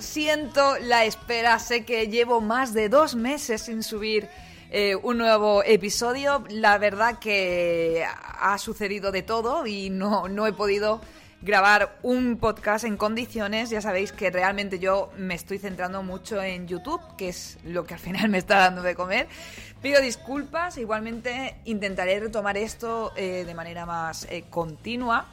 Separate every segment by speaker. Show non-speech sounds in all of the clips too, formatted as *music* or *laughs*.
Speaker 1: Siento la espera, sé que llevo más de dos meses sin subir eh, un nuevo episodio. La verdad que ha sucedido de todo y no, no he podido grabar un podcast en condiciones. Ya sabéis que realmente yo me estoy centrando mucho en YouTube, que es lo que al final me está dando de comer. Pido disculpas, igualmente intentaré retomar esto eh, de manera más eh, continua.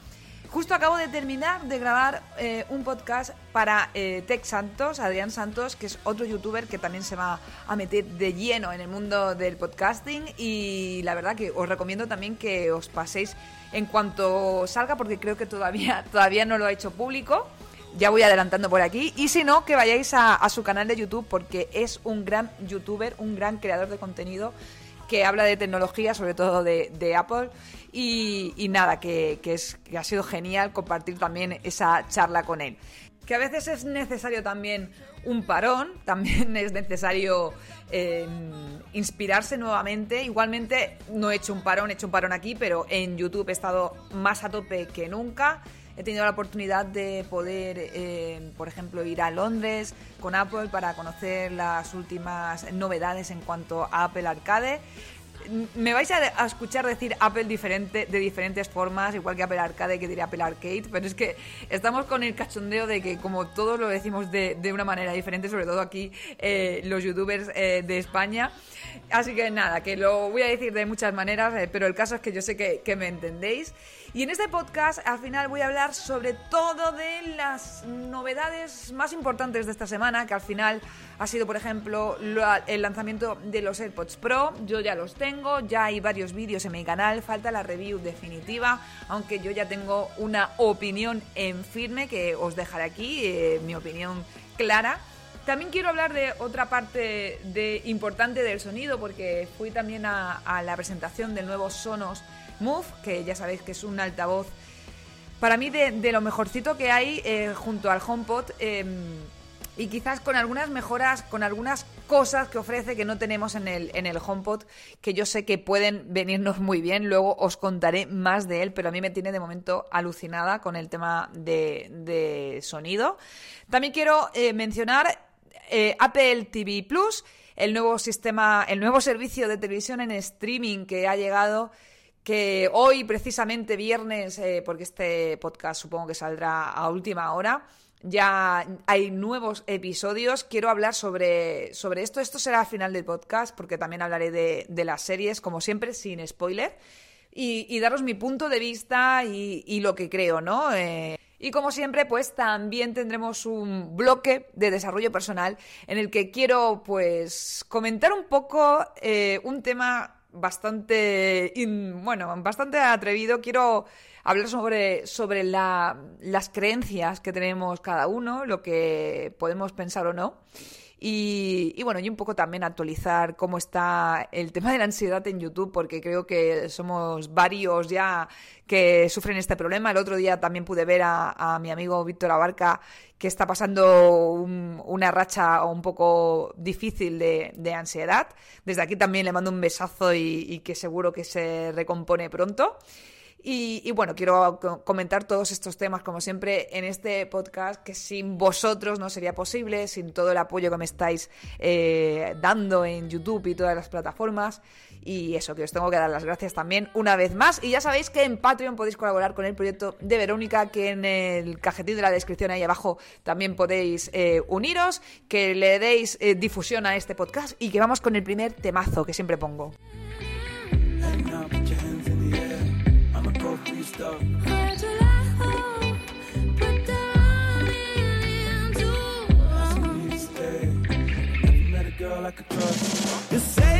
Speaker 1: Justo acabo de terminar de grabar eh, un podcast para eh, Tech Santos, Adrián Santos, que es otro youtuber que también se va a meter de lleno en el mundo del podcasting y la verdad que os recomiendo también que os paséis en cuanto salga porque creo que todavía, *laughs* todavía no lo ha hecho público. Ya voy adelantando por aquí. Y si no, que vayáis a, su canal de YouTube porque es un gran youtuber, un gran creador de contenido que habla de tecnología, sobre todo de Apple. Y, nada, que, que es, que ha sido genial compartir también esa charla con él. Que a veces es necesario también un parón, *laughs* también es necesario eh, inspirarse nuevamente. Igualmente, no he hecho un parón, he hecho un parón aquí, pero en YouTube he estado más a tope que nunca. He tenido la oportunidad de poder, eh, por ejemplo, ir a Londres con Apple para conocer las últimas novedades en cuanto a Apple Arcade. Me vais a, escuchar decir Apple diferente, de diferentes formas, igual que Apple Arcade, que diría Apple Arcade, pero es que estamos con el cachondeo de que como todos lo decimos de, de una manera diferente, sobre todo aquí eh, los youtubers eh, de España. Así que nada, que lo voy a decir de muchas maneras, eh, pero el caso es que yo sé que, que me entendéis. Y en este podcast al final voy a hablar sobre todo de las novedades más importantes de esta semana, que al final ha sido, por ejemplo, lo- el lanzamiento de los AirPods Pro. Yo ya los tengo, ya hay varios vídeos en mi canal, falta la review definitiva, aunque yo ya tengo una opinión en firme que os dejaré aquí, eh, mi opinión clara. También quiero hablar de otra parte importante del sonido, porque fui también a, la presentación del nuevo Sonos Move, que ya sabéis que es un altavoz para mí de, lo mejorcito que hay eh, junto al HomePod. eh, y quizás con algunas mejoras, con algunas cosas que ofrece que no tenemos en el, en el HomePod, que yo sé que pueden venirnos muy bien. Luego os contaré más de él, pero a mí me tiene de momento alucinada con el tema de, de sonido. También quiero eh, mencionar eh, Apple TV Plus, el nuevo sistema, el nuevo servicio de televisión en streaming que ha llegado que hoy precisamente viernes, eh, porque este podcast supongo que saldrá a última hora, ya hay nuevos episodios. Quiero hablar sobre, sobre esto. Esto será al final del podcast, porque también hablaré de, de las series, como siempre, sin spoiler. Y, daros mi punto de vista y, y lo que creo, ¿no? Eh, y como siempre, pues también tendremos un bloque de desarrollo personal en el que quiero, pues, comentar un poco eh, un tema bastante, in- bueno, bastante atrevido. Quiero hablar sobre, sobre la- las creencias que tenemos cada uno, lo que podemos pensar o no. Y, bueno, y un poco también actualizar cómo está el tema de la ansiedad en YouTube, porque creo que somos varios ya que sufren este problema. El otro día también pude ver a, a mi amigo Víctor Abarca que está pasando un- una racha un poco difícil de, de ansiedad. Desde aquí también le mando un besazo y, y que seguro que se recompone pronto. Y, bueno, quiero co- comentar todos estos temas, como siempre, en este podcast, que sin vosotros no sería posible, sin todo el apoyo que me estáis eh, dando en YouTube y todas las plataformas. Y eso, que os tengo que dar las gracias también una vez más. Y ya sabéis que en Patreon podéis colaborar con el proyecto de Verónica, que en el cajetín de la descripción ahí abajo también podéis eh, uniros, que le deis eh, difusión a este podcast y que vamos con el primer temazo que siempre pongo.
Speaker 2: stuff. You
Speaker 1: say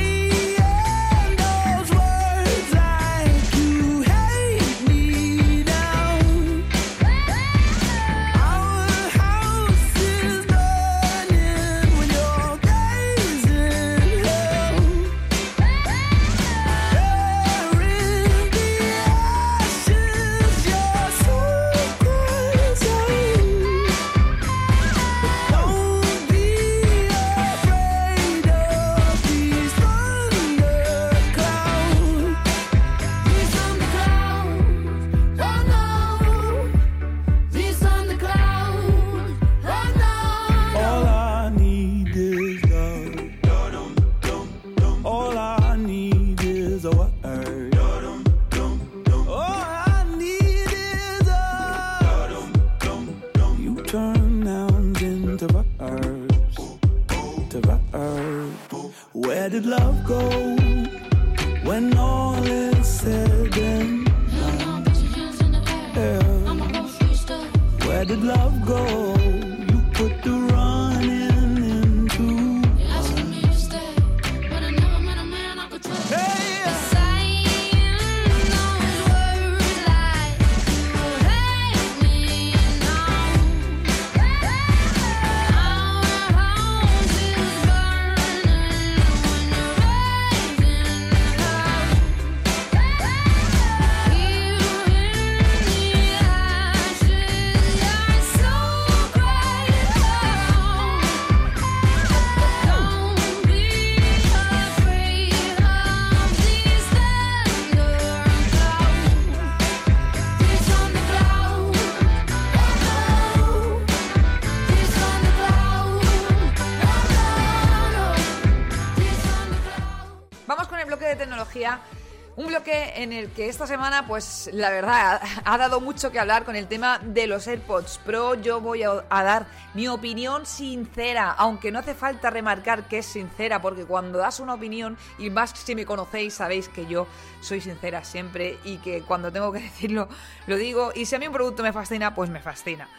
Speaker 1: en el que esta semana, pues la verdad, ha, dado mucho que hablar con el tema de los AirPods Pro. Yo voy a, a dar mi opinión sincera, aunque no hace falta remarcar que es sincera, porque cuando das una opinión, y más si me conocéis, sabéis que yo soy sincera siempre y que cuando tengo que *laughs* decirlo, lo digo. Y si a mí un producto me fascina, pues me fascina.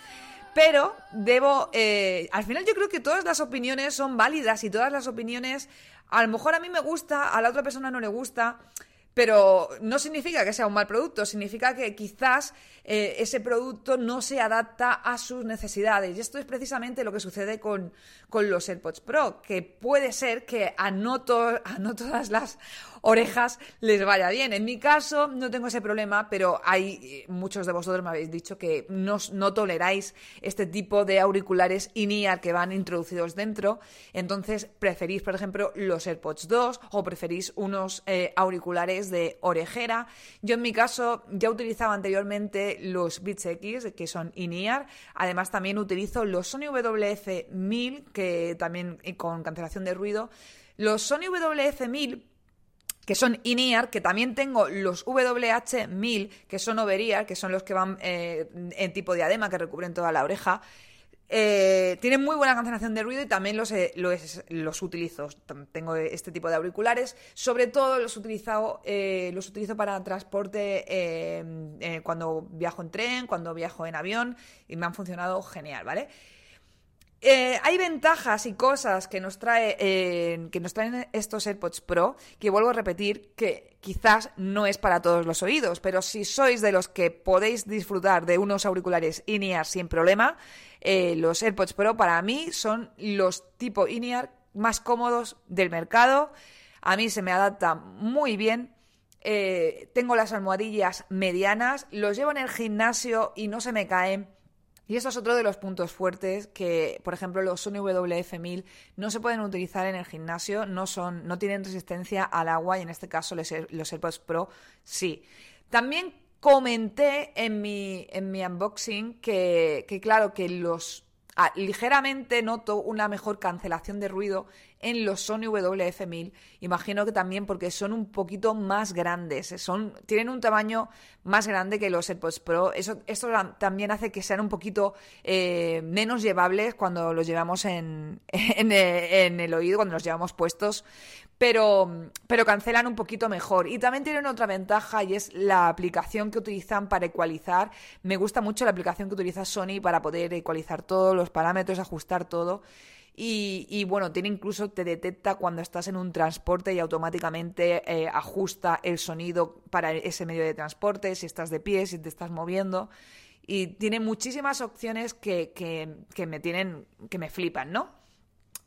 Speaker 1: Pero debo, eh, al final yo creo que todas las opiniones son válidas y todas las opiniones, a lo mejor a mí me gusta, a la otra persona no le gusta, pero no significa que sea un mal producto, significa que quizás eh, ese producto no se adapta a sus necesidades. Y esto es precisamente lo que sucede con, con los AirPods Pro, que puede ser que a no, to- a no todas las orejas les vaya bien. En mi caso no tengo ese problema, pero hay eh, muchos de vosotros me habéis dicho que no, no toleráis este tipo de auriculares in-ear que van introducidos dentro. Entonces preferís, por ejemplo, los AirPods 2 o preferís unos eh, auriculares de orejera. Yo en mi caso ya utilizaba anteriormente los Beats X, que son in-ear. Además también utilizo los Sony WF-1000, que también eh, con cancelación de ruido. Los Sony WF-1000 que son in-ear, que también tengo los WH-1000, que son over-ear, que son los que van eh, en tipo diadema, que recubren toda la oreja. Eh, tienen muy buena cancelación de ruido y también los, eh, los, utilizo. Tengo este tipo de auriculares. Sobre todo los, utilizado, eh, los utilizo para transporte eh, eh, cuando viajo en tren, cuando viajo en avión y me han funcionado genial, ¿vale? Eh, hay ventajas y cosas que nos, trae, eh, que nos traen estos AirPods Pro que vuelvo a repetir que quizás no es para todos los oídos, pero si sois de los que podéis disfrutar de unos auriculares in-ear sin problema, eh, los AirPods Pro para mí son los tipo in-ear más cómodos del mercado. A mí se me adapta muy bien. Tengo las almohadillas medianas, los llevo en el gimnasio y no se me caen. Y esto es otro de los puntos fuertes que, por ejemplo, los Sony WF-1000 no se pueden utilizar en el gimnasio, no, son, no tienen resistencia al agua y en este caso los, los AirPods Pro sí. También comenté en mi, en mi unboxing que, que claro, que los ah, ligeramente noto una mejor cancelación de ruido en los Sony WF-1000. Imagino que también porque son un poquito más grandes, eh, son, tienen un tamaño más grande que los AirPods Pro. Eso, esto también hace que sean un poquito eh, menos llevables cuando los llevamos en, *laughs* eh, en el oído, cuando los llevamos puestos. Pero, pero cancelan un poquito mejor. Y también tienen otra ventaja y es la aplicación que utilizan para ecualizar. Me gusta mucho la aplicación que utiliza Sony para poder ecualizar todos los parámetros, ajustar todo. Y, y, bueno, tiene incluso te detecta cuando estás en un transporte y automáticamente eh, ajusta el sonido para ese medio de transporte, si estás de pie, si te estás moviendo. Y tiene muchísimas opciones que, que, que me tienen, que me flipan, ¿no?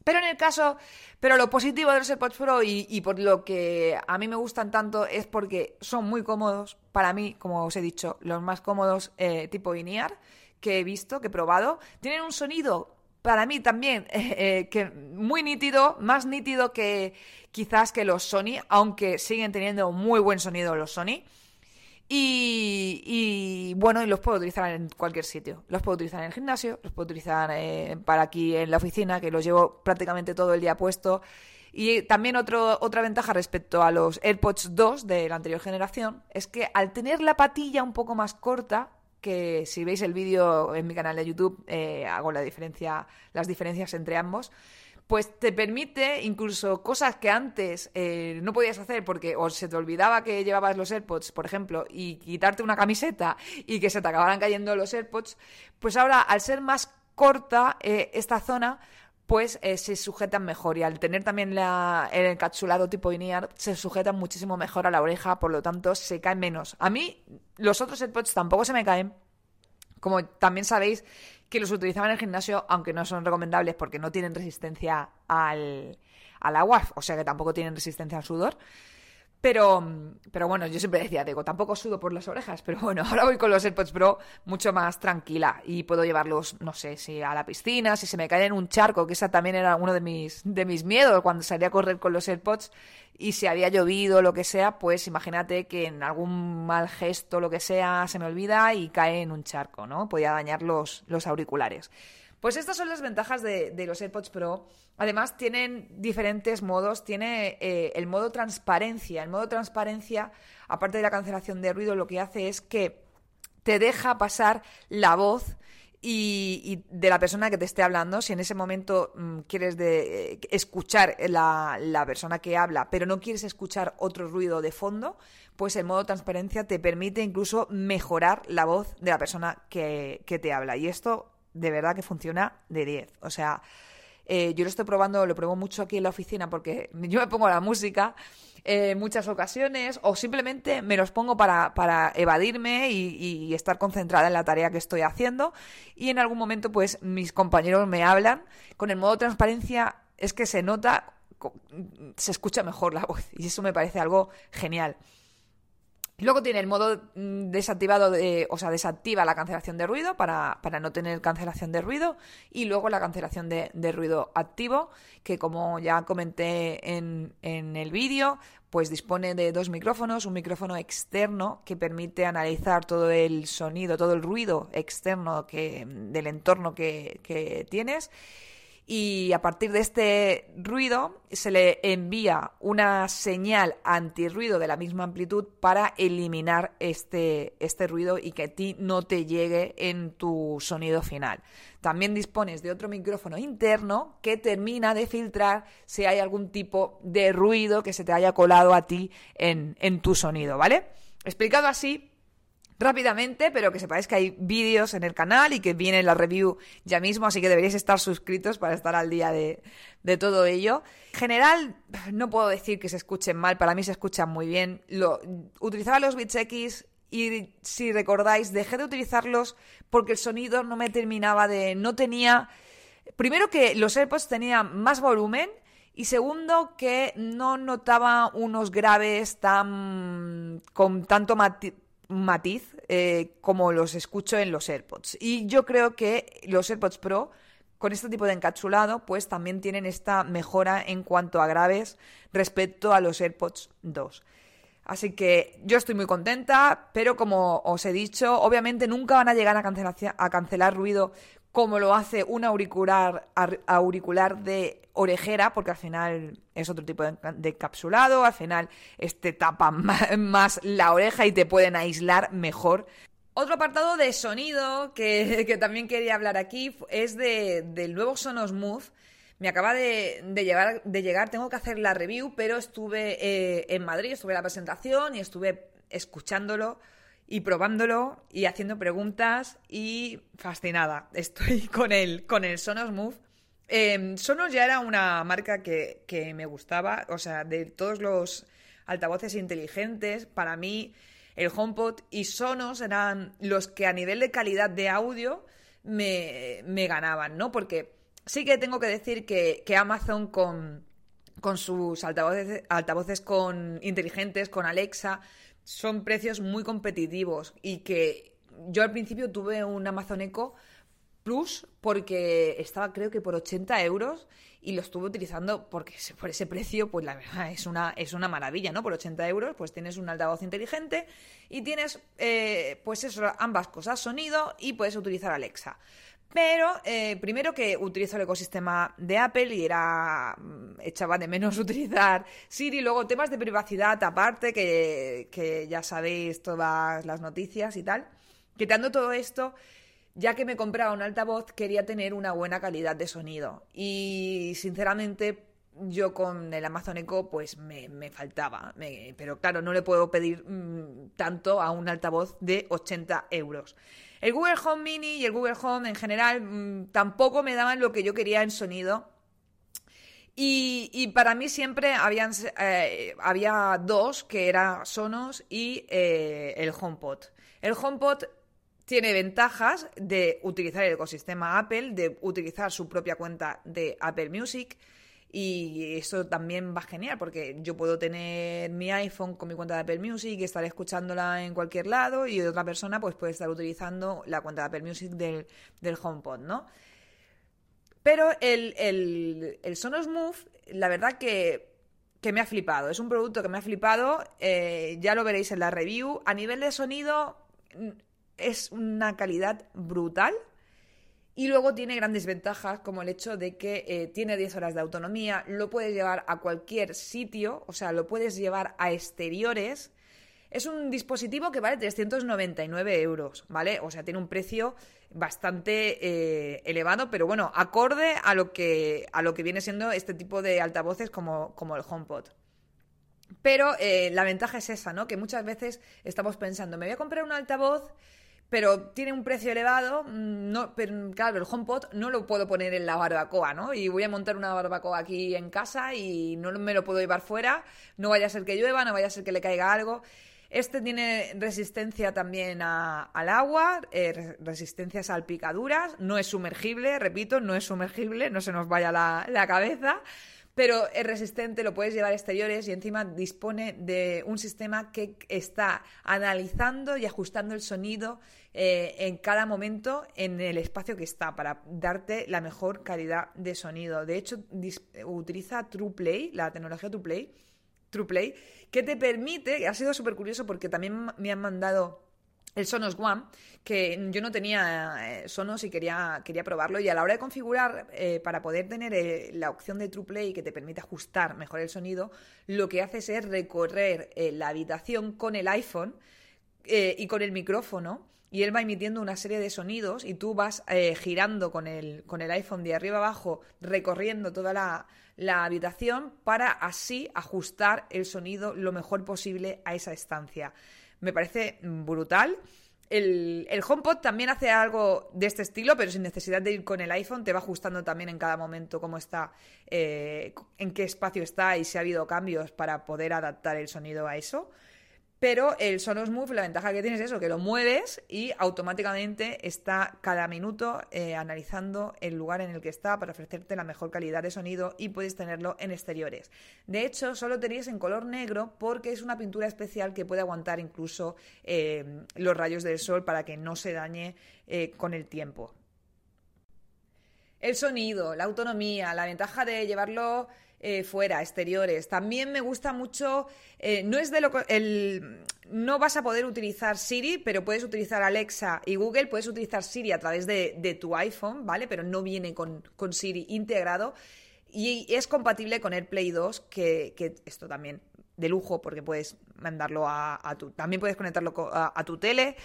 Speaker 1: Pero en el caso, pero lo positivo de los AirPods Pro y, por lo que a mí me gustan tanto es porque son muy cómodos. Para mí, como os he dicho, los más cómodos eh, tipo in-ear que he visto, que he probado. Tienen un sonido, para mí también, *laughs* eh, eh, que muy nítido, más nítido que quizás que los Sony, aunque siguen teniendo muy buen sonido los Sony. Y, bueno, y los puedo utilizar en cualquier sitio. Los puedo utilizar en el gimnasio, los puedo utilizar eh, para aquí en la oficina, que los llevo prácticamente todo el día puesto. Y también otro, otra ventaja respecto a los AirPods 2 de la anterior generación es que al tener la patilla un poco más corta, que si veis el vídeo en mi canal de YouTube eh, hago la diferencia, las diferencias entre ambos, pues te permite incluso cosas que antes eh, no podías hacer porque o se te olvidaba que llevabas los AirPods, por ejemplo, y quitarte una camiseta y que se te acabaran cayendo los AirPods, pues ahora al ser más corta eh, esta zona, pues eh, se sujetan mejor y al tener también el encapsulado tipo INEAR se sujetan muchísimo mejor a la oreja, por lo tanto se caen menos. A mí los otros AirPods tampoco se me caen, como también sabéis que los utilizaba en el gimnasio, aunque no son recomendables porque no tienen resistencia al, al agua, o sea que tampoco tienen resistencia al sudor. Pero, pero bueno, yo siempre decía, digo, tampoco sudo por las orejas, pero bueno, *laughs* ahora voy con los AirPods Pro mucho más tranquila y puedo llevarlos, no sé, si a la piscina, si se me cae en un charco, que esa también era uno de mis, de mis miedos cuando salía a correr con los AirPods y si había llovido lo que sea, pues imagínate que en algún mal gesto, lo que sea, se me olvida y cae en un charco, ¿no? Podía dañar los, los auriculares. Pues estas son las ventajas de, los AirPods Pro. Además, tienen diferentes modos. Tiene eh, el modo transparencia. El modo transparencia, aparte de la cancelación de ruido, lo que hace es que te deja pasar la voz y, de la persona que te esté hablando, si en ese momento mmm, quieres eh, escuchar la, persona que habla, pero no quieres escuchar otro ruido de fondo, pues el modo transparencia te permite incluso mejorar la voz de la persona que te habla. Y esto de verdad que funciona de 10. O sea, eh, yo lo estoy probando, lo pruebo mucho aquí en la oficina porque *laughs* yo me pongo la música en eh, muchas ocasiones o simplemente me los pongo para, para evadirme y, y, estar concentrada en la tarea que estoy haciendo. Y en algún momento pues mis compañeros me hablan con el modo transparencia es que se nota se escucha mejor la voz. Y eso me parece algo genial Luego tiene el modo desactivado de, o sea, desactiva la cancelación de ruido para, para no tener cancelación de ruido. Y luego la cancelación de, de ruido activo, que como ya comenté en, en el vídeo, pues dispone de dos micrófonos, un micrófono externo que permite analizar todo el sonido, todo el ruido externo que, del entorno que, que tienes y a partir de este ruido se le envía una señal antirruido de la misma amplitud para eliminar este, este ruido y que a ti no te llegue en tu sonido final. También dispones de otro micrófono interno que termina de filtrar si hay algún tipo de ruido que se te haya colado a ti en, en tu sonido, ¿vale? Explicado así, rápidamente, pero que sepáis que hay vídeos en el canal y que viene la review ya mismo, así que deberíais estar suscritos para estar al día de, de todo ello. En general, no puedo decir que se escuchen mal, para mí se escuchan muy bien. Lo, utilizaba los Beats X y si recordáis, dejé de utilizarlos porque el sonido no me terminaba de... no tenía... Primero que los AirPods tenían más volumen y segundo que no notaba unos graves tan con tanto matiz eh, como los escucho en los AirPods. Y yo creo que los AirPods Pro con este tipo de encapsulado pues también tienen esta mejora en cuanto a graves respecto a los AirPods 2. Así que yo estoy muy contenta, pero como os he dicho, obviamente nunca van a llegar a, cancelaci- a cancelar ruido como lo hace un auricular, ar- auricular de orejera, porque al final es otro tipo de, de encapsulado, al final este tapa *laughs* más la oreja y te pueden aislar mejor. Otro apartado de sonido que, *laughs* que también quería hablar aquí es de, del nuevo Sonos Move. Me acaba de, llegar, de llegar, tengo que hacer la review, pero estuve eh, en Madrid, estuve en la presentación y estuve escuchándolo y probándolo y haciendo preguntas y fascinada. *laughs* Estoy con el, con el Sonos Move. Eh, Sonos ya era una marca que, que me gustaba, o sea, de todos los altavoces inteligentes, para mí el HomePod y Sonos eran los que a nivel de calidad de audio me, me ganaban, ¿no? Porque sí que tengo que decir que, que Amazon con, con sus altavoces, altavoces con inteligentes, con Alexa, son precios muy competitivos y que yo al principio tuve un Amazon Echo Plus porque estaba creo que por 80 euros y lo estuve utilizando porque por ese precio pues la verdad es una, es una maravilla, ¿no? Por 80 euros pues tienes un altavoz inteligente y tienes eh, pues ambas cosas, sonido y puedes utilizar Alexa. Pero eh, primero que utilizo el ecosistema de Apple y era mm, echaba de menos *laughs* utilizar Siri, luego temas de privacidad aparte, que, que ya sabéis todas las noticias y tal. Quitando todo esto, ya que me compraba un altavoz, quería tener una buena calidad de sonido. Y sinceramente, yo con el Amazon Echo, pues me, faltaba. Pero claro, no le puedo pedir mm, tanto a un altavoz de 80 euros. El Google Home Mini y el Google Home en general mm, tampoco me daban lo que yo quería en sonido. Y, para mí siempre habían, eh, había dos, que era Sonos y eh, el HomePod. El HomePod tiene ventajas de utilizar el ecosistema Apple, de utilizar su propia cuenta de Apple Music. Y eso también va genial porque yo puedo tener mi iPhone con mi cuenta de Apple Music y estar escuchándola en cualquier lado y otra persona pues puede estar utilizando la cuenta de Apple Music del, del HomePod, ¿no? Pero el, el, el Sonos Move, la verdad que, que me ha flipado. Es un producto que me ha flipado. eh, ya lo veréis en la review. A nivel de sonido, es una calidad brutal. Y luego tiene grandes ventajas, como el hecho de que eh, tiene 10 horas de autonomía, lo puedes llevar a cualquier sitio, o sea, lo puedes llevar a exteriores. Es un dispositivo que vale 399 euros, ¿vale? O sea, tiene un precio bastante eh, elevado, pero bueno, acorde a lo que, a lo que viene siendo este tipo de altavoces como, como el HomePod. Pero eh, la ventaja es esa, ¿no? Que muchas veces estamos pensando, me voy a comprar un altavoz, pero tiene un precio elevado, mm, no, pero claro, el HomePod no lo puedo poner en la barbacoa, ¿no? Y voy a montar una barbacoa aquí en casa y no me lo puedo llevar fuera, no vaya a ser que llueva, no vaya a ser que le caiga algo. Este tiene resistencia también al agua, eh, re- resistencia a salpicaduras, no es sumergible, repito, no es sumergible, no se nos vaya la, la cabeza, pero es resistente, lo puedes llevar a exteriores y encima dispone de un sistema que está analizando y ajustando el sonido eh, en cada momento en el espacio que está para darte la mejor calidad de sonido. De hecho, utiliza TruePlay, la tecnología TruePlay, TruePlay, que te permite, ha sido súper curioso porque también me han mandado el Sonos One, que yo no tenía eh, Sonos y quería, quería probarlo. Y a la hora de configurar, eh, para poder tener eh, la opción de TruePlay que te permite ajustar mejor el sonido, lo que haces es recorrer la habitación con el iPhone y con el micrófono. Y él va emitiendo una serie de sonidos y tú vas girando con el, con el iPhone de arriba abajo, recorriendo toda la, la habitación para así ajustar el sonido lo mejor posible a esa estancia. Me parece brutal. el, el HomePod también hace algo de este estilo, pero sin necesidad de ir con el iPhone, te va ajustando también en cada momento cómo está, eh, en qué espacio está y si ha habido cambios para poder adaptar el sonido a eso. Pero el Sonos Move, la ventaja que tiene es eso, que lo mueves y automáticamente está cada minuto eh, analizando el lugar en el que está para ofrecerte la mejor calidad de sonido y puedes tenerlo en exteriores. De hecho, solo tenéis en color negro porque es una pintura especial que puede aguantar incluso eh, los rayos del sol para que no se dañe eh, con el tiempo. El sonido, la autonomía, la ventaja de llevarlo eh, fuera, exteriores. También me gusta mucho, eh, no es de lo el, no vas a poder utilizar Siri, pero puedes utilizar Alexa y Google, puedes utilizar Siri a través de, de tu iPhone, ¿vale? Pero no viene con, con Siri integrado. Y es compatible con AirPlay 2, que, que esto también de lujo, porque puedes mandarlo a, tu. También puedes conectarlo a tu tele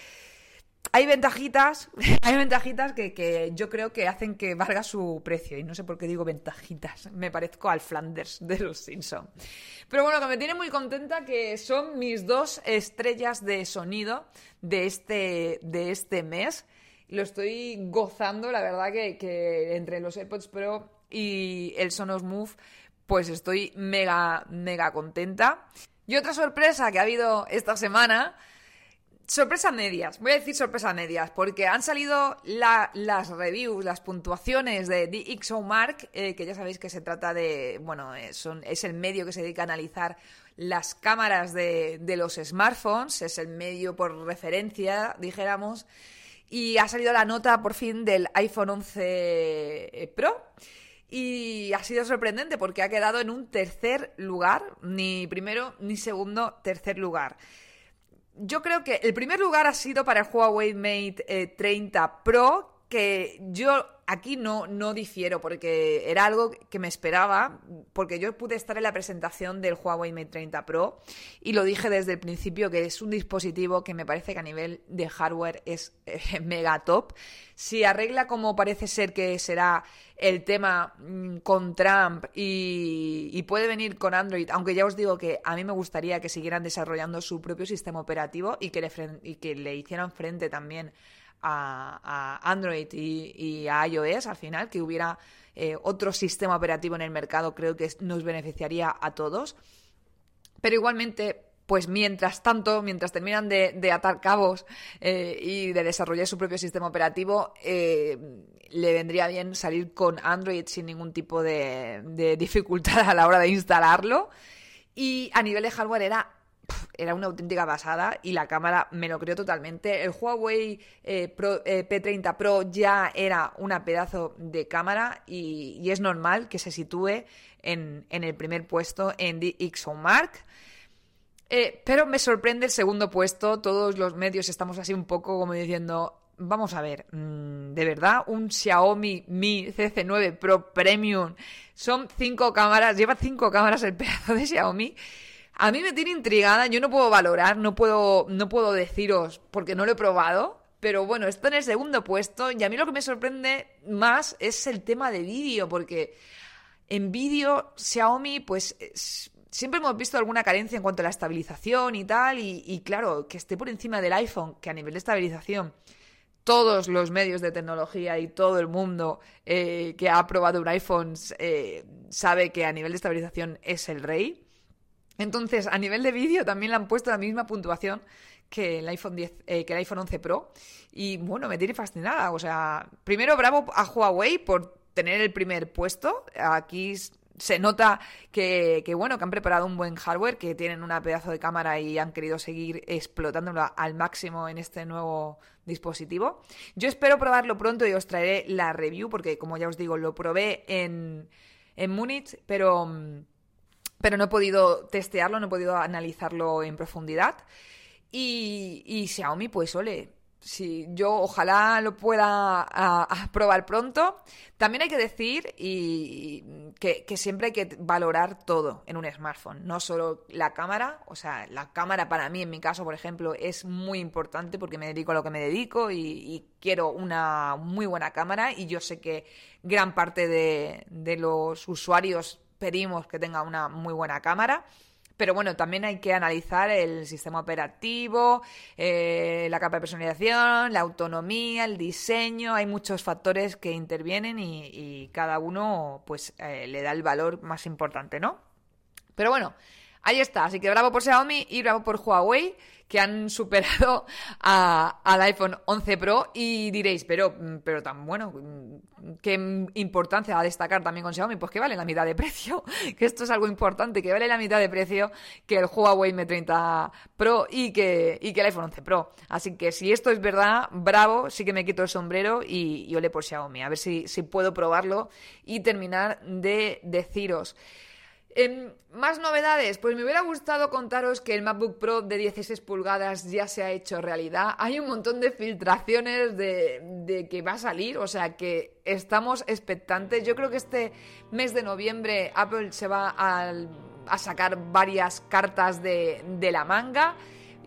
Speaker 1: hay ventajitas, *laughs* hay ventajitas que, que, yo creo que hacen que valga su precio. Y no sé por qué digo ventajitas. *laughs* Me parezco al Flanders de los Simpson. Pero bueno, que me tiene muy contenta que son mis dos estrellas de sonido de este, de este mes. Lo estoy gozando, la verdad que, que entre los AirPods Pro y el Sonos Move, pues estoy mega, mega contenta. Y otra sorpresa que ha habido esta semana sorpresa medias, voy a decir sorpresa medias, porque han salido las reviews, las puntuaciones de DxOMark, eh, que ya sabéis que se trata de, bueno, eh, es el medio que se dedica a analizar las cámaras de, de los smartphones, es el medio por referencia, dijéramos, y ha salido la nota por fin del iPhone 11 eh, Pro. Y ha sido sorprendente porque ha quedado en un tercer lugar, ni primero ni segundo, tercer lugar yo creo que el primer lugar ha sido para el Huawei Mate 30 eh, Pro, que yo aquí no, no difiero, porque era algo que me esperaba, porque yo pude estar en la presentación del Huawei Mate 30 Pro y lo dije desde el principio que es un dispositivo que me parece que a nivel de hardware es eh, *laughs* mega top. Si arregla como parece ser que será el tema mm, con Trump y, y, puede venir con Android, aunque ya os digo que a mí me gustaría que siguieran desarrollando su propio sistema operativo y que le, y que le hicieran frente también a, Android y, a iOS al final, que hubiera eh, otro sistema operativo en el mercado, creo que nos beneficiaría a todos. Pero igualmente, pues mientras tanto, mientras terminan de, atar cabos eh, y de desarrollar su propio sistema operativo, eh, le vendría bien salir con Android sin ningún tipo de, de dificultad a la hora de instalarlo. Y a nivel de hardware era era una auténtica basada y la cámara me lo creo totalmente. El Huawei eh, Pro, eh, P30 Pro ya era una pedazo de cámara y, es normal que se sitúe en, el primer puesto en DxOMark. Eh, pero me sorprende el segundo puesto. Todos los medios estamos así un poco como diciendo, vamos a ver, mm, de verdad, un Xiaomi Mi CC9 Pro Premium son cinco cámaras, lleva cinco cámaras el pedazo de Xiaomi. A mí me tiene intrigada, yo no puedo valorar, no puedo, no puedo deciros porque no lo he probado, pero bueno, está en el segundo puesto y a mí lo que me sorprende más es el tema de vídeo, porque en vídeo Xiaomi pues siempre hemos visto alguna carencia en cuanto a la estabilización y tal, y, claro, que esté por encima del iPhone, que a nivel de estabilización todos los medios de tecnología y todo el mundo eh, que ha probado un iPhone eh, sabe que a nivel de estabilización es el rey. Entonces, a nivel de vídeo también le han puesto la misma puntuación que el iPhone 10, eh, que el iPhone 11 Pro. Y bueno, me tiene fascinada. O sea, primero bravo a Huawei por tener el primer puesto. Aquí se nota que, bueno, que han preparado un buen hardware, que tienen una pedazo de cámara y han querido seguir explotándolo al máximo en este nuevo dispositivo. Yo espero probarlo pronto y os traeré la review, porque como ya os digo, lo probé en, en Múnich, pero mm, pero no he podido testearlo, no he podido analizarlo en profundidad. Y, Xiaomi, pues ole, si yo ojalá lo pueda probar pronto. También hay que decir y, que, siempre hay que valorar todo en un smartphone, no solo la cámara. O sea, la cámara para mí, en mi caso, por ejemplo, es muy importante porque me dedico a lo que me dedico y, quiero una muy buena cámara. Y yo sé que gran parte de los usuarios pedimos que tenga una muy buena cámara. Pero bueno, también hay que analizar el sistema operativo, eh, la capa de personalización, la autonomía, el diseño. Hay muchos factores que intervienen y, cada uno pues eh, le da el valor más importante, ¿no? Pero bueno, ahí está. Así que bravo por Xiaomi y bravo por Huawei, que han superado al iPhone 11 Pro. Y diréis, pero, pero tan bueno, ¿qué importancia a destacar también con Xiaomi? Pues que vale la mitad de precio. *laughs* Que esto es algo importante, que vale la mitad de precio que el Huawei M30 Pro y que, y que el iPhone 11 Pro. Así que si esto es verdad, bravo, sí que me quito el sombrero y, y ole por Xiaomi. A ver si, si puedo probarlo y terminar de deciros. Em, más novedades, pues me hubiera gustado contaros que el MacBook Pro de 16 pulgadas ya se ha hecho realidad. Hay un montón de filtraciones de, que va a salir, o sea que estamos expectantes. Yo creo que este mes de noviembre Apple se va a, sacar varias cartas de, la manga.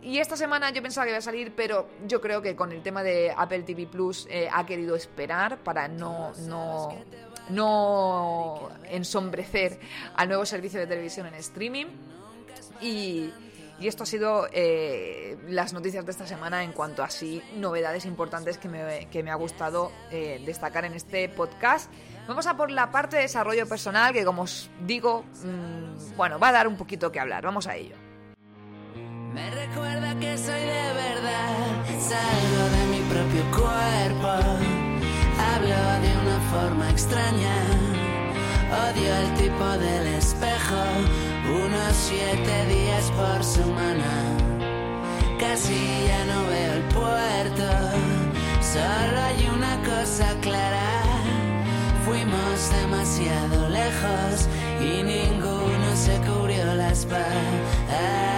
Speaker 1: Y esta semana yo pensaba que iba a salir, pero yo creo que con el tema de Apple TV Plus eh, ha querido esperar para no, no ensombrecer al nuevo servicio de televisión en streaming. Y, esto ha sido eh, las noticias de esta semana en cuanto a sí novedades importantes que me, que me ha gustado eh, destacar en este podcast. Vamos a por la parte de desarrollo personal que como os digo, mm, bueno, va a dar un poquito que hablar. Vamos a ello.
Speaker 2: Me recuerda que soy de verdad, salgo de mi propio cuerpo, hablo de una forma extraña, odio el tipo del espejo, unos siete días por semana, casi ya no veo el puerto, solo hay una cosa clara, fuimos demasiado lejos y ninguno se cubrió la espalda.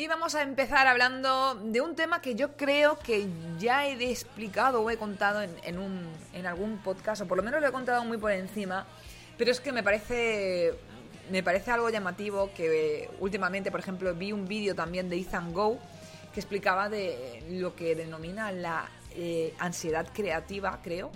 Speaker 1: Y vamos a empezar hablando de un tema que yo creo que ya he explicado o he contado en, en un, en algún podcast, o por lo menos lo he contado muy por encima, pero es que me parece, me parece algo llamativo que eh, últimamente, por ejemplo, vi un vídeo también de Ethan Go que explicaba de lo que denomina la eh, ansiedad creativa, creo.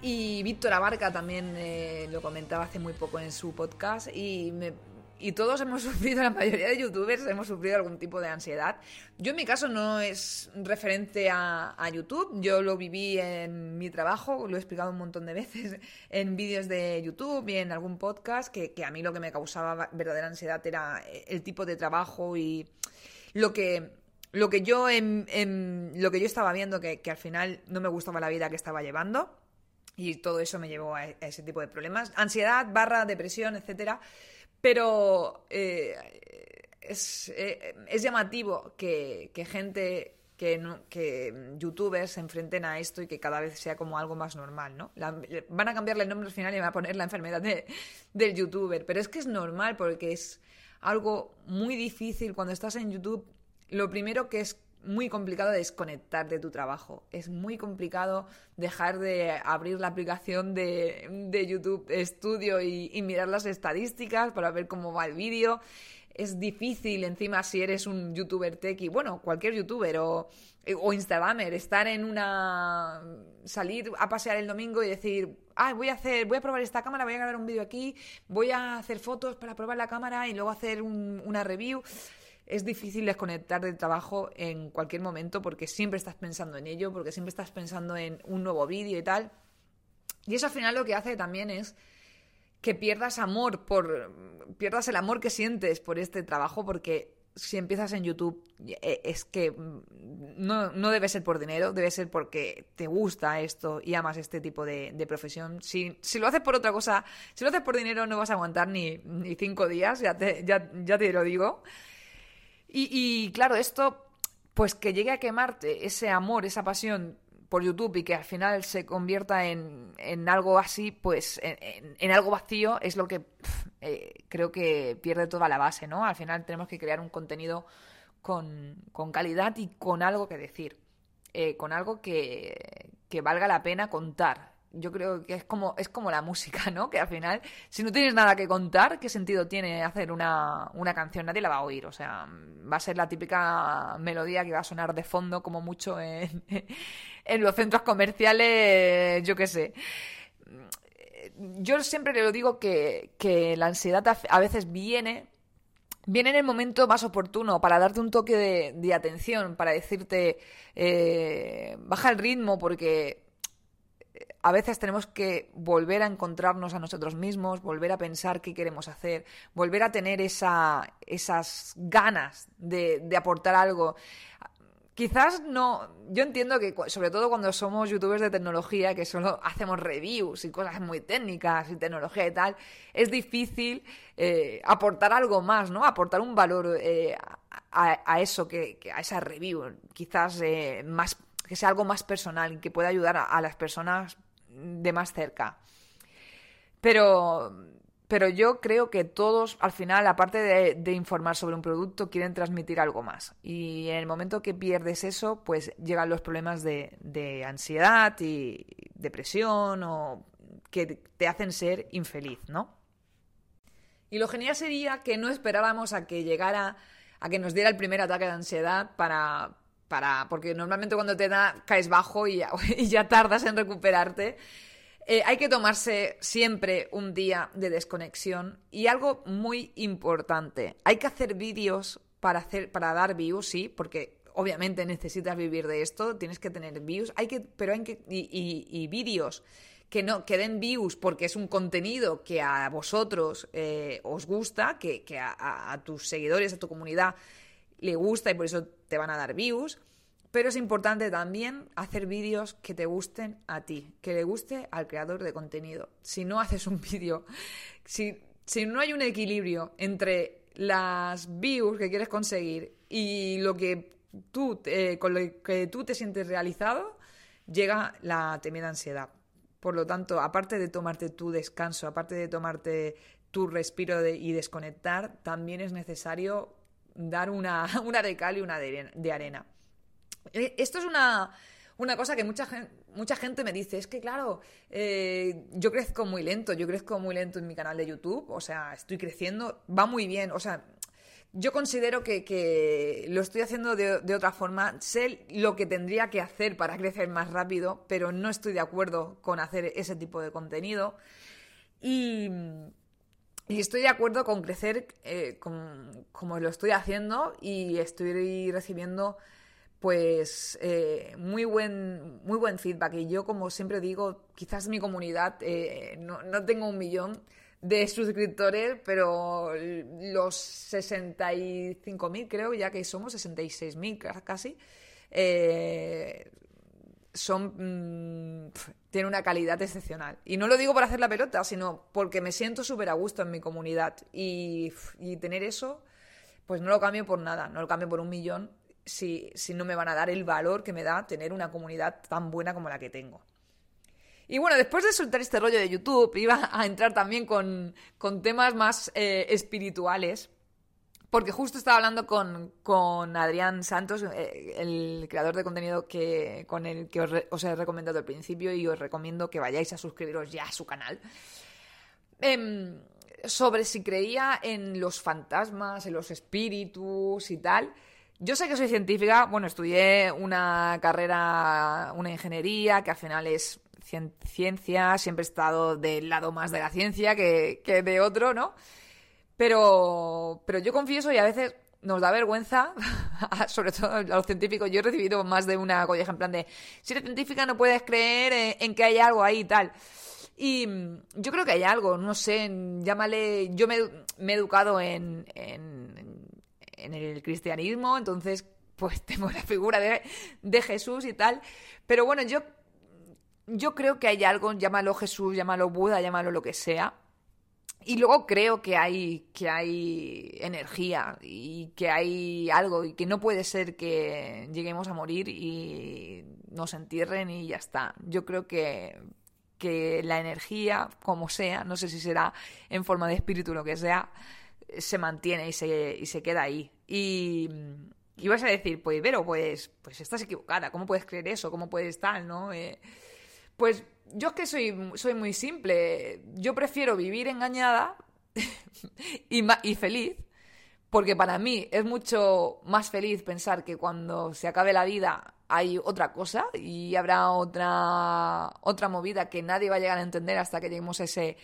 Speaker 1: Y Víctor Abarca también eh, lo comentaba hace muy poco en su podcast y, me- y todos hemos *laughs* sufrido, la mayoría de youtubers hemos sufrido algún tipo de ansiedad. Yo en mi caso no es referente a, YouTube, yo lo viví en mi trabajo, lo he explicado un montón de veces *laughs* en vídeos de YouTube y en algún podcast, que, que a mí lo que me causaba verdadera ansiedad era el tipo de trabajo y lo que, lo que yo en, lo que yo estaba viendo que, al final no me gustaba la vida que estaba llevando y todo eso me llevó a, a ese tipo de problemas. Ansiedad, barra, depresión, etcétera. Pero eh, es, eh, es llamativo que, que gente, que, que youtubers se enfrenten a esto y que cada vez sea como algo más normal, ¿no? Van a cambiarle el nombre al final y van a poner la enfermedad de- del youtuber. Pero es que es normal porque es algo muy difícil cuando estás en YouTube. Lo primero que es muy complicado desconectar de tu trabajo. Es muy complicado dejar de abrir la aplicación de, de YouTube Studio y, y mirar las estadísticas para ver cómo va el vídeo. Es difícil, encima, si eres un youtuber tech y, bueno, cualquier youtuber o, o instagramer, estar en una. salir a pasear el domingo y decir, ah, voy a hacer, voy a probar esta cámara, voy a grabar un vídeo aquí, voy a hacer fotos para probar la cámara y luego hacer un- una review es difícil desconectar del trabajo en cualquier momento porque siempre estás pensando en ello, porque siempre estás pensando en un nuevo vídeo y tal. Y eso al final lo que hace también es que pierdas amor por pierdas el amor que sientes por este trabajo porque si empiezas en YouTube eh, es que mm, no, no debe ser por dinero, debe ser porque te gusta esto y amas este tipo de, de profesión. Si, si lo haces por otra cosa, si lo haces por dinero no vas a aguantar ni, ni cinco días, ya te, ya, ya te lo digo. Y, y, claro, esto, pues que llegue a quemarte ese amor, esa pasión por YouTube y que al final se convierta en, en algo así, pues en, algo vacío, es lo que eh, creo que pierde toda la base, ¿no? Al final tenemos que crear un contenido con, con calidad y con algo que decir, eh, con algo que, que valga la pena contar. Yo creo que es como, es como la música, ¿no? Que al final, si no tienes nada que contar, ¿qué sentido tiene hacer una, una canción? Nadie la va a oír. O sea, va a ser la típica melodía que va a sonar de fondo, como mucho en, *laughs* en los centros comerciales, yo qué sé. Yo siempre le digo que, que la ansiedad a- veces viene viene en el momento más oportuno para darte un toque de, de atención, para decirte eh, baja el ritmo porque a veces tenemos que volver a encontrarnos a nosotros mismos, volver a pensar qué queremos hacer, volver a tener esa, esas ganas de, aportar algo. Quizás no, yo entiendo que sobre todo cuando somos youtubers de tecnología, que solo *laughs* hacemos reviews y cosas muy técnicas y tecnología y tal, es difícil eh, aportar algo más, ¿no? Aportar un valor eh, a, eso, que, a esa review, quizás eh, más, que sea algo más personal y que pueda ayudar a las personas de más cerca. Pero, pero yo creo que todos, al final, aparte de, informar sobre un producto, quieren transmitir algo más. Y en el momento que pierdes eso, pues llegan los problemas de, de ansiedad y depresión o que te hacen ser infeliz, ¿no? Y lo genial sería que no esperáramos a que llegara, a que nos diera el primer ataque de ansiedad para, para porque normalmente cuando te da caes bajo *laughs* y ya, tardas en recuperarte. Eh, hay que tomarse siempre un día de desconexión y algo muy importante, hay que hacer vídeos para hacer para dar views, sí, porque obviamente necesitas vivir de esto, tienes que tener views, hay que pero hay que y, vídeos que no que den views porque es un contenido que a vosotros eh, os gusta, que, a- a tus seguidores, a tu comunidad le gusta y por eso te van a dar views. Pero es importante también hacer vídeos que te gusten a ti, que le guste al creador de contenido. Si no haces un *laughs* vídeo, si, si no hay un equilibrio entre las views que quieres conseguir y lo que tú, eh, con lo que tú te sientes realizado, llega la temida ansiedad. Por lo tanto, aparte de tomarte tu descanso, aparte de tomarte tu respiro y desconectar, también es necesario dar una, *laughs* una de cal y una de arena-. Eh, Esto es una, una cosa que mucha gente, mucha gente me dice, es que claro, eh, yo crezco muy lento, yo crezco muy lento en mi canal de YouTube, o sea, estoy creciendo, va muy bien, o sea, yo considero que, que lo estoy haciendo de, de otra forma, sé lo que tendría que hacer para crecer más rápido, pero no estoy de acuerdo con hacer ese tipo de contenido. Y, y estoy de acuerdo con crecer eh, como lo estoy haciendo y estoy recibiendo pues eh, muy buen muy buen feedback. Y yo como siempre digo quizás mi comunidad eh, no, no tengo un millón de suscriptores, pero los 65.000 creo ya que somos, 66.000 ca- casi, eh, son mm, tiene una calidad excepcional. Y no lo digo por hacer la pelota, sino porque me siento súper a gusto en mi comunidad. Y tener eso, pues no lo cambio por nada, no lo cambio por un millón si, si no me van a dar el valor que me da tener una comunidad tan buena como la que tengo. Y bueno, después de soltar este rollo de YouTube, iba a entrar también con, con temas más eh, espirituales. Porque justo estaba hablando con, con Adrián Santos, eh, el creador de contenido que, con el que os, he recomendado al principio y os recomiendo que vayáis a suscribiros ya a su canal. Em, sobre si creía en los fantasmas, en los espíritus y tal. Yo sé que soy científica, bueno, estudié una carrera, una ingeniería, que al final es cien- ciencia, siempre he estado del lado más de la ciencia que, que de otro, ¿no? Pero, pero yo confieso y a veces nos da vergüenza, *laughs* sobre todo a los científicos. Yo he recibido más de una colleja en plan de, si eres científica no puedes creer en, en que hay algo ahí y tal. Y mm, yo creo que hay algo, no sé, llámale, yo me, me he educado en, en, en el cristianismo, entonces pues *laughs* tengo la figura de, de Jesús y tal. Pero bueno, yo, yo creo que hay algo, llámalo Jesús, llámalo Buda, llámalo lo que sea. Y luego creo que hay, que hay energía y que hay algo y que no puede ser que lleguemos a morir y nos entierren y ya está. Yo creo que, que la energía, como sea, no sé si será en forma de espíritu o lo que sea, se mantiene y se, y se queda ahí. Y, y vas a decir, pues, Vero, pues, pues estás equivocada, ¿cómo puedes creer eso? ¿Cómo puedes tal, no? Eh, pues yo es que soy, soy muy simple. Yo prefiero vivir engañada *laughs* y, feliz, porque para mí es mucho más feliz pensar que cuando se acabe la vida hay otra cosa y habrá otra, otra movida que nadie va a llegar a entender hasta que lleguemos a ese,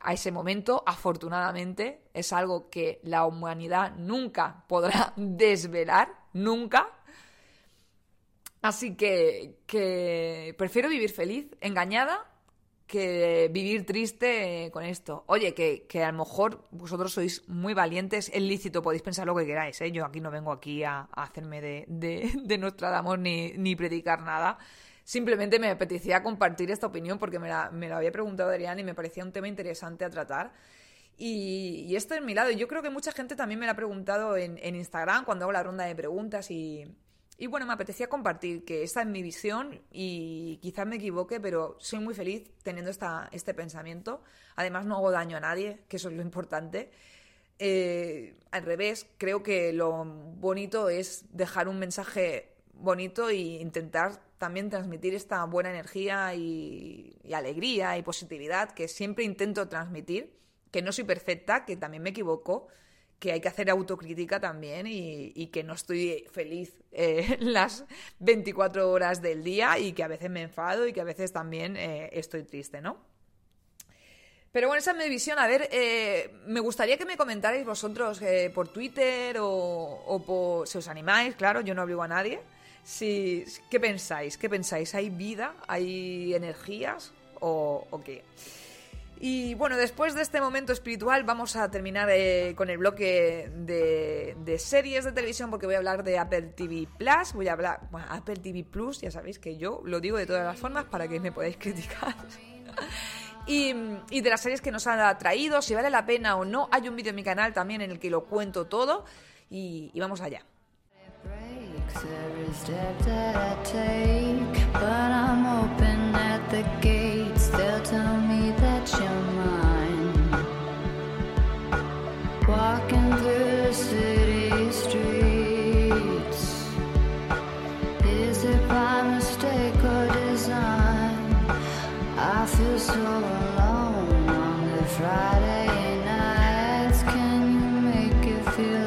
Speaker 1: a ese momento. Afortunadamente es algo que la humanidad nunca podrá *laughs* desvelar, nunca. Así que, prefiero vivir feliz, engañada, que vivir triste eh, con esto. Oye, que, que a lo mejor vosotros sois muy valientes, es lícito, podéis pensar lo que queráis, ¿eh? Yo aquí no vengo aquí a, hacerme de, de, *laughs* de Nostradamus ni, ni predicar nada. Simplemente me apetecía compartir esta opinión porque me la, me la había preguntado Adrián y me parecía un tema interesante a tratar. Y, y esto es mi lado. Yo creo que mucha gente también me lo ha preguntado en, en Instagram cuando hago la ronda de preguntas y, y bueno, me apetecía compartir que esta es mi visión y quizás me equivoque, pero soy muy feliz teniendo esta, este pensamiento. Además, no hago daño a nadie, que eso es lo importante. Eh, al revés, creo que lo bonito es dejar un mensaje bonito e intentar también transmitir esta buena energía y, y alegría y positividad que siempre intento transmitir, que no soy perfecta, que también me equivoco, que hay que hacer autocrítica también y, que no estoy feliz eh, *laughs* las 24 horas del día y que a veces me enfado y que a veces también eh, estoy triste, ¿no? Pero bueno, esa es mi visión. A ver, eh, me gustaría que me comentarais vosotros eh, por Twitter o, o por, si os animáis, claro, yo no obligo a nadie. Si, ¿Qué pensáis? ¿Qué pensáis? ¿Hay vida? ¿Hay energías? ¿O, o qué? Y bueno, después de este momento espiritual vamos a terminar eh, con el bloque de, series de televisión porque voy a hablar de Apple TV Plus, voy a hablar, bueno, Apple TV Plus, ya sabéis que yo lo digo de todas las formas para que me podáis criticar. *laughs* y, y de las series que nos han traído, si vale la pena o no, hay un vídeo en mi canal también en el que lo cuento todo y, y vamos allá.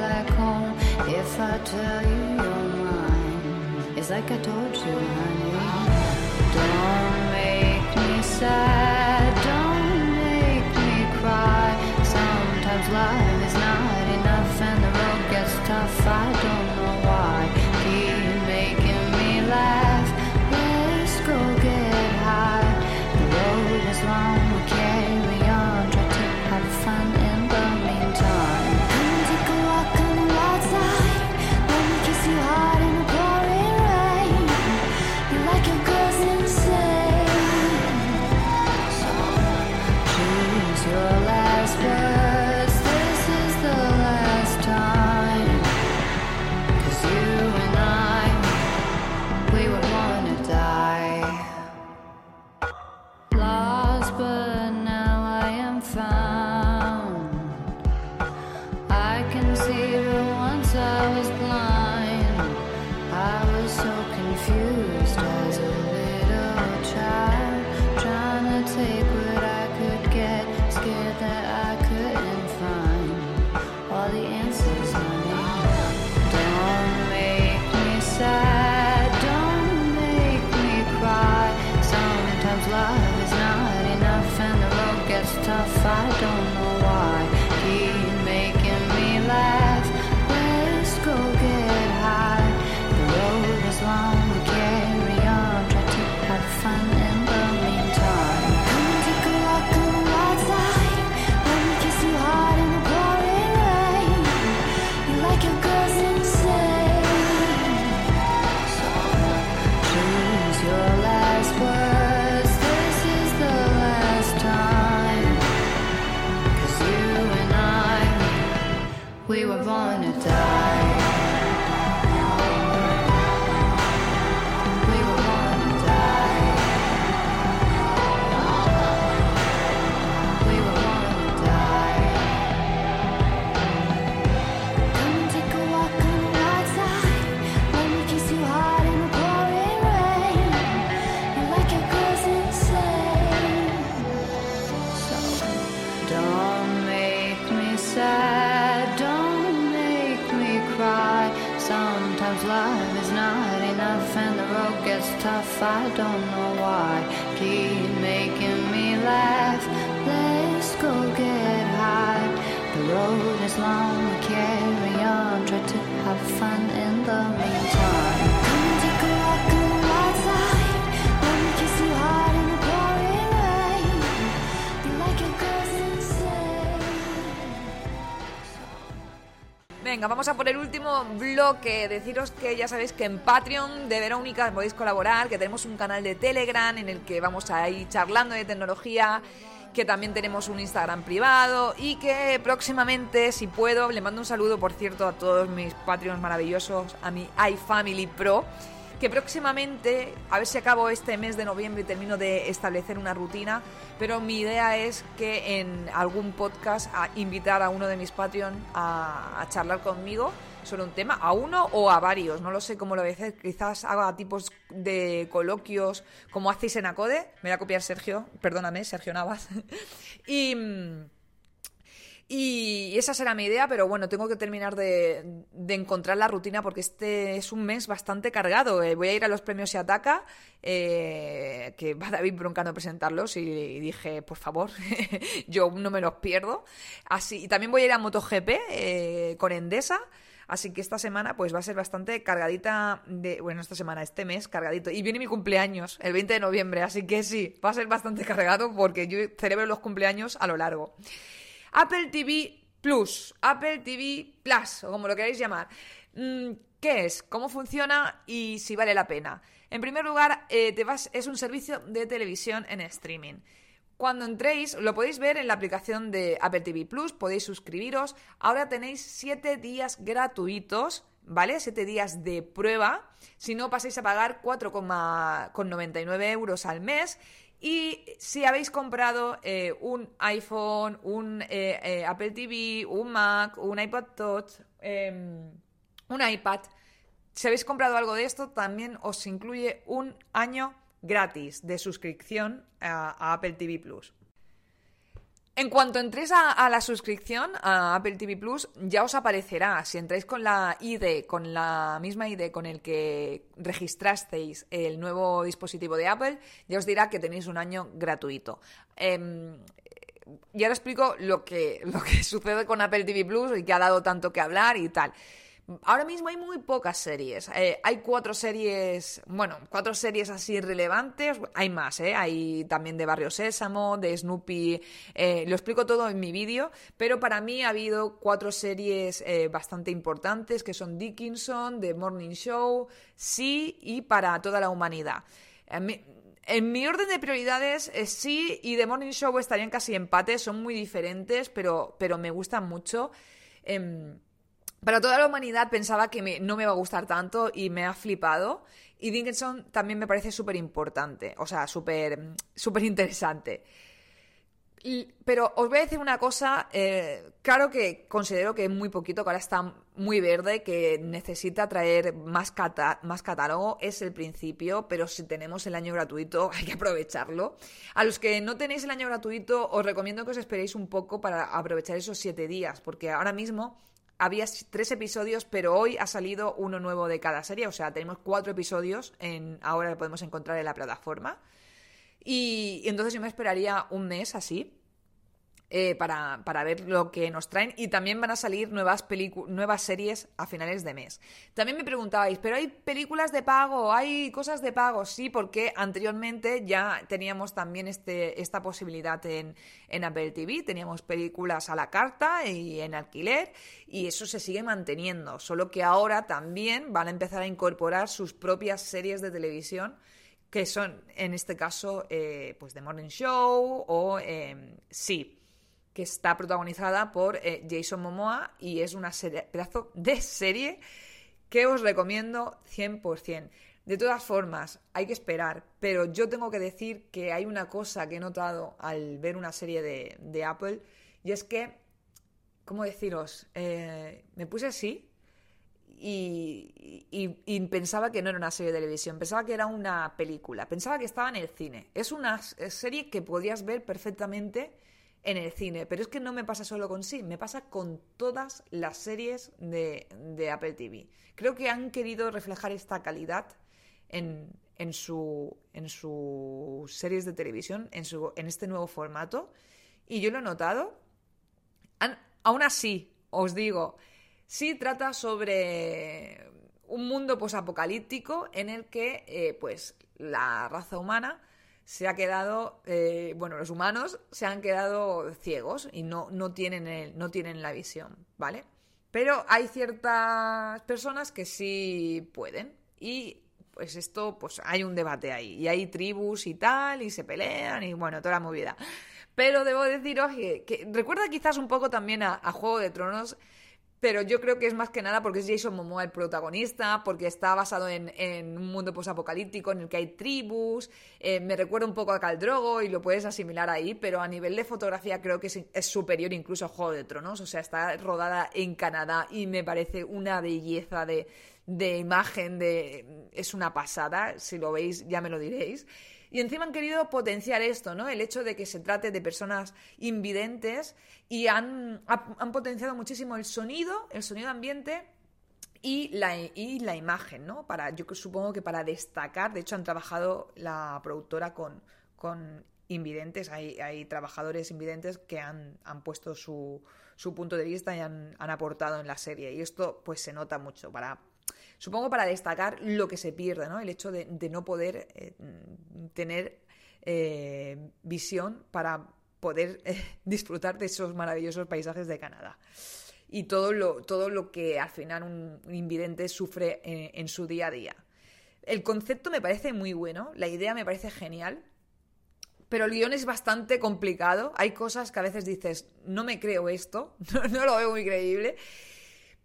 Speaker 3: Like home? If I tell you you're mine, it's like I told you, honey. Don't make me sad.
Speaker 1: Vamos a por el último bloque. Deciros que ya sabéis que en Patreon de Verónica podéis colaborar, que tenemos un canal de Telegram en el que vamos a ir charlando de tecnología, que también tenemos un Instagram privado y que próximamente, si puedo, le mando un saludo, por cierto, a todos mis Patreons maravillosos, a mi iFamily Pro, que próximamente, a ver si acabo este mes de noviembre y termino de establecer una rutina, pero mi idea es que en algún podcast a invitar a uno de mis Patreon a, charlar conmigo sobre un tema, a uno o a varios, no lo sé cómo lo voy a hacer, quizás haga tipos de coloquios como hacéis en Acode, me voy a copiar Sergio, perdóname, Sergio Navas, *laughs* y... y esa será mi idea, pero bueno, tengo que terminar de, de encontrar la rutina porque este es un mes bastante cargado. Eh, voy a ir a los premios Se Ataca, eh, que va David broncando a presentarlos, y, y dije, por favor, *laughs* yo no me los pierdo. Así, y también voy a ir a MotoGP eh, con Endesa. Así que esta semana pues va a ser bastante cargadita de... Bueno, esta semana, este mes cargadito. Y viene mi cumpleaños, el 20 de noviembre, así que sí, va a ser bastante *laughs* cargado porque yo celebro los cumpleaños a lo largo. Apple TV Plus, Apple TV Plus, o como lo queráis llamar. Mm, ¿Qué es? ¿Cómo funciona? Y si vale la pena. En primer lugar, eh, es un servicio de televisión en streaming. Cuando entréis, lo podéis ver en la aplicación de Apple TV Plus, podéis suscribiros. Ahora tenéis 7 días gratuitos, ¿vale? 7 días de prueba. Si no, pasáis a pagar 4,99 euros al mes. Y si habéis comprado eh, un iPhone, un eh, eh, Apple TV, un Mac, un iPod Touch, em, un iPad, si habéis comprado algo de esto, también os incluye un año gratis de suscripción a, a Apple TV Plus. En cuanto entréis a, la suscripción a Apple TV Plus, ya os aparecerá. Si entráis con la ID, con la misma ID con el que registrasteis el nuevo dispositivo de Apple, ya os dirá que tenéis un año gratuito. Em, y ahora explico lo que, *laughs* lo que sucede con Apple TV Plus y que ha dado tanto que hablar y tal. Ahora mismo hay muy pocas series. Eh, hay cuatro series, bueno, cuatro series así relevantes. Hay más, ¿eh? Hay también de Barrio Sésamo, de Snoopy. eh, lo explico todo en mi vídeo, pero para mí ha habido cuatro series eh, bastante importantes que son Dickinson, The Morning Show, Sí y Para toda la humanidad. En mi orden de prioridades, sí y The Morning Show estarían casi empate, son muy diferentes, pero, pero me gustan mucho. Em, para toda la humanidad pensaba que no me va a gustar tanto y me ha flipado. Y Dickinson también me parece súper importante, o sea, súper súper interesante. Pero os voy a decir una cosa, eh, claro que considero que es muy poquito, que ahora está muy verde, que necesita traer más, más catálogo, es el principio, pero si tenemos el año gratuito *laughs* hay que aprovecharlo. A los que no tenéis el año gratuito, os recomiendo que os esperéis un poco para aprovechar esos siete días, porque ahora mismo había tres episodios, pero hoy ha salido uno nuevo de cada serie, o sea, tenemos cuatro episodios en, ahora lo podemos encontrar en la plataforma. Y, y entonces yo me esperaría un mes así eh, para, para ver lo que nos traen y también van a salir nuevas, nuevas series a finales de mes. También me preguntabais, ¿pero hay películas de pago? ¿Hay cosas de pago? Sí, porque anteriormente ya teníamos también este, esta posibilidad en, en Apple TV, teníamos películas a la carta y en alquiler y eso se sigue manteniendo, solo que ahora también van a empezar a incorporar sus propias series de televisión que son en este caso eh, pues The Morning Show o eh, Sí, que está protagonizada por eh, Jason Momoa y es una serie, pedazo de serie que os recomiendo 100%. De todas formas, hay que esperar, pero yo tengo que decir que hay una cosa que he notado al ver una serie de, Apple y es que, ¿cómo deciros? Eh, me puse así y, y- pensaba que no era una serie de televisión, pensaba que era una película, pensaba que estaba en el cine. Es una serie que podías ver perfectamente en el cine, pero es que no me pasa solo con sí, me pasa con todas las series de, Apple TV. Creo que han querido reflejar esta calidad en, en, su, en sus series de televisión, en, su, en este nuevo formato. Y yo lo he notado. Aún así, os digo, sí trata sobre un mundo posapocalíptico en el que, eh, pues, la raza humana se ha quedado, eh, bueno, los humanos se han quedado ciegos y no, no, tienen el- no tienen la visión, ¿vale? Pero hay ciertas personas que sí pueden y pues esto, pues hay un debate ahí y hay tribus y tal y se pelean y bueno, toda la movida. Pero debo deciros que, que recuerda quizás un poco también a, a Juego de Tronos, pero yo creo que es más que nada porque es Jason Momoa el protagonista, porque está basado en, un mundo posapocalíptico en el que hay tribus. eh, me recuerda un poco a Caldrogo y lo puedes asimilar ahí, pero a nivel de fotografía creo que es, es superior incluso a Juego de Tronos. O sea, está rodada en Canadá y me parece una belleza de, de imagen, de es una pasada. Si lo veis, ya me lo diréis. Y encima han querido potenciar esto, ¿no? El hecho de que se trate de personas invidentes y han, ha- han potenciado muchísimo el sonido, el sonido ambiente y la, y la imagen, ¿no? Para, yo supongo que para destacar, de hecho han trabajado la productora con, con invidentes, hay, hay trabajadores invidentes que han, han puesto su, su punto de vista y han, han aportado en la serie. Y esto pues se nota mucho para, supongo para destacar lo que se pierde, ¿no? El hecho de, no poder eh, tener eh, visión para poder eh, *laughs* disfrutar de esos maravillosos paisajes de Canadá y todo lo, todo lo que al final un, invidente sufre en, en su día a día. El concepto me parece muy bueno, la idea me parece genial, pero el guion es bastante complicado. Hay cosas que a veces dices, no me creo esto, *laughs* no, no lo veo muy creíble,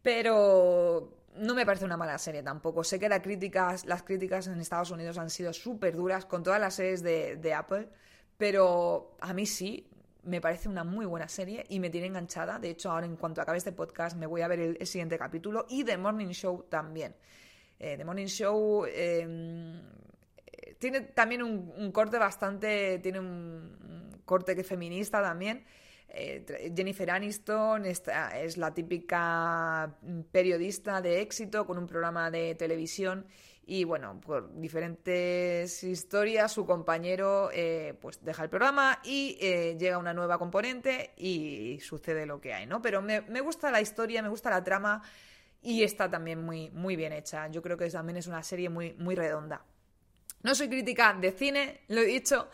Speaker 1: pero no me parece una mala serie tampoco. Sé que las críticas, las críticas en Estados Unidos han sido súper duras con todas las series de, Apple, pero a mí sí, me parece una muy buena serie y me tiene enganchada. De hecho, ahora en cuanto acabe este podcast me voy a ver el, siguiente capítulo y The Morning Show también. Eh, The Morning Show eh, tiene también un, corte bastante, tiene un corte que feminista también. Eh, Jennifer Aniston esta, es la típica periodista de éxito con un programa de televisión y bueno, por diferentes historias su compañero eh, pues deja el programa y eh, llega una nueva componente y sucede lo que hay, ¿no? Pero me, me, gusta la historia, me gusta la trama y está también muy, muy bien hecha. Yo creo que también es una serie muy, muy redonda. No soy crítica de cine, lo he dicho,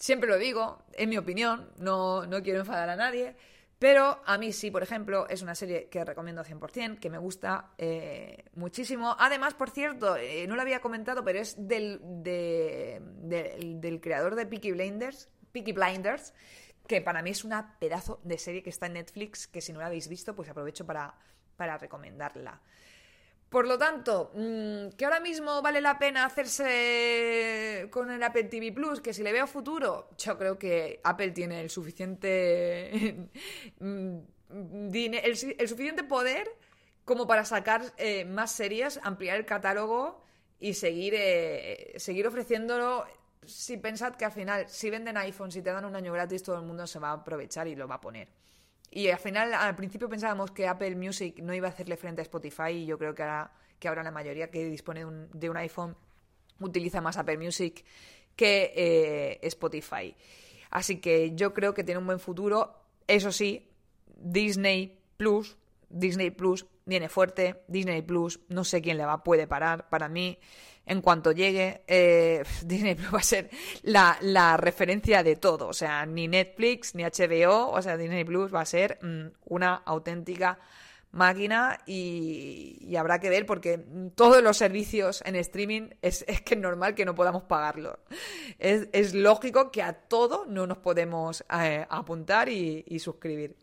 Speaker 1: siempre lo digo, es mi opinión, no, no quiero enfadar a nadie. Pero a mí sí, por ejemplo, es una serie que recomiendo 100%, que me gusta eh, muchísimo. Además, por cierto, eh, no lo había comentado, pero es del, de, de, del creador de Peaky Blinders, Peaky Blinders, que para mí es una pedazo de serie que está en Netflix, que si no la habéis visto, pues aprovecho para, para recomendarla. Por lo tanto, que ahora mismo vale la pena hacerse con el Apple TV Plus, que si le veo futuro, yo creo que Apple tiene el suficiente *laughs* el, el suficiente poder como para sacar eh, más series, ampliar el catálogo y seguir, eh, seguir ofreciéndolo. Si pensad que al final, si venden iPhones y te dan un año gratis, todo el mundo se va a aprovechar y lo va a poner. Y al final, al principio pensábamos que Apple Music no iba a hacerle frente a Spotify y yo creo que ahora, que ahora la mayoría que dispone de un, de un iPhone utiliza más Apple Music que eh, Spotify. Así que yo creo que tiene un buen futuro. Eso sí, Disney Plus, Disney Plus viene fuerte. Disney Plus, no sé quién le va, puede parar. Para mí, en cuanto llegue, eh, *laughs* Disney Plus va a ser la, referencia de todo. O sea, ni Netflix, ni HBO, o sea, Disney Plus va a ser mmm, una auténtica máquina y, habrá que ver porque todos los servicios en streaming es, *laughs* es que es normal que no podamos pagarlo. Es, lógico que a todo no nos podemos eh, apuntar y suscribir.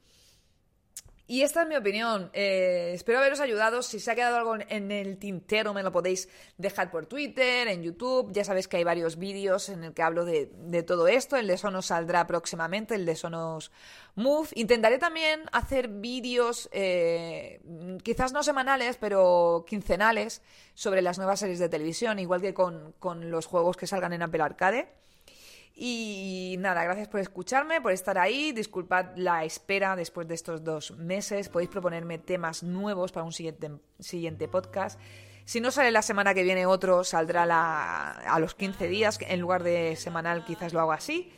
Speaker 1: Y esta es mi opinión. Eh, espero haberos ayudado. Si se ha quedado algo en el tintero, me lo podéis dejar por Twitter, en YouTube. Ya sabéis que hay varios vídeos en el que hablo de, todo esto. El de Sonos saldrá próximamente, el de Sonos Move. Intentaré también hacer vídeos, eh, quizás no semanales, pero quincenales, sobre las nuevas series de televisión, igual que con, con los juegos que salgan en Apple Arcade. Y nada, gracias por escucharme, por estar ahí. Disculpad la espera después de estos dos meses. Podéis proponerme temas nuevos para un siguiente, siguiente podcast. Si no sale la semana que viene otro, saldrá la- a los 15 días. En lugar de semanal, quizás lo haga así.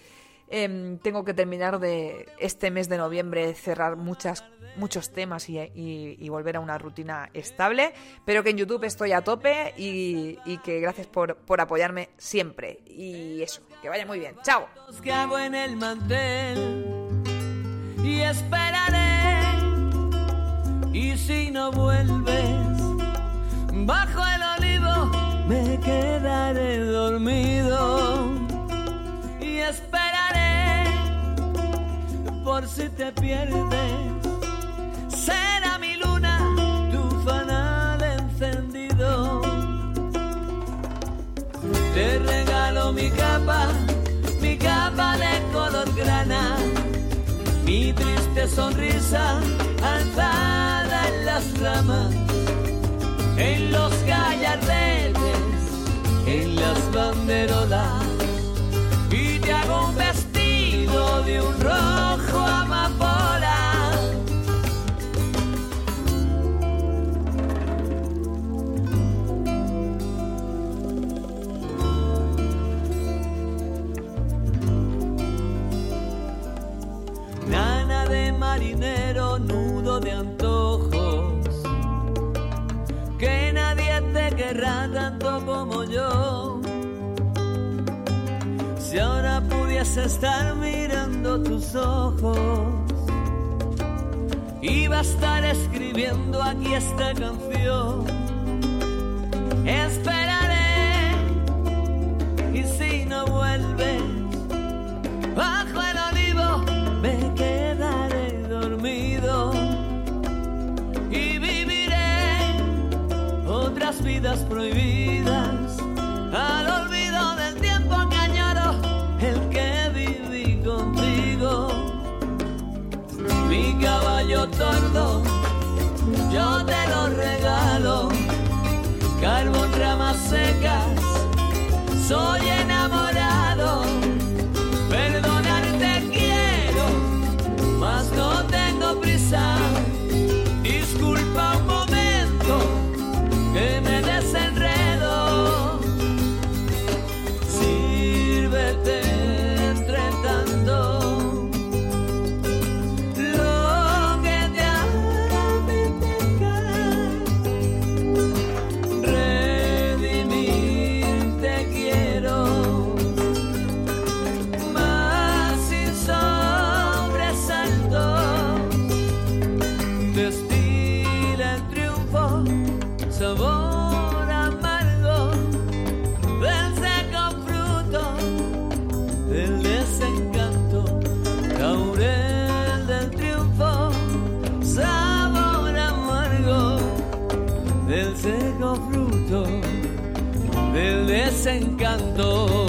Speaker 1: Em, tengo que terminar de este mes de noviembre, cerrar muchas, muchos temas y, volver a una rutina estable. Pero que en YouTube estoy a tope y, que gracias por, por apoyarme siempre. Y eso, que vaya muy bien. ¡Chao!
Speaker 2: y esperaré. Y si no vuelves, bajo el olivo me quedaré dormido por si te pierdes. Será mi luna tu fanal encendido. Te regalo mi capa, mi capa de color grana, mi triste sonrisa alzada en las ramas, en los gallardetes, en las banderolas, y te hago un vestido de un rojo de antojos. Que nadie te querrá tanto como yo. Si ahora pudiese estar mirando tus ojos, iba a estar escribiendo aquí esta canción. Esperaré, prohibidas. Al olvido del tiempo que el que viví contigo. Mi caballo tordo yo te lo regalo desencanto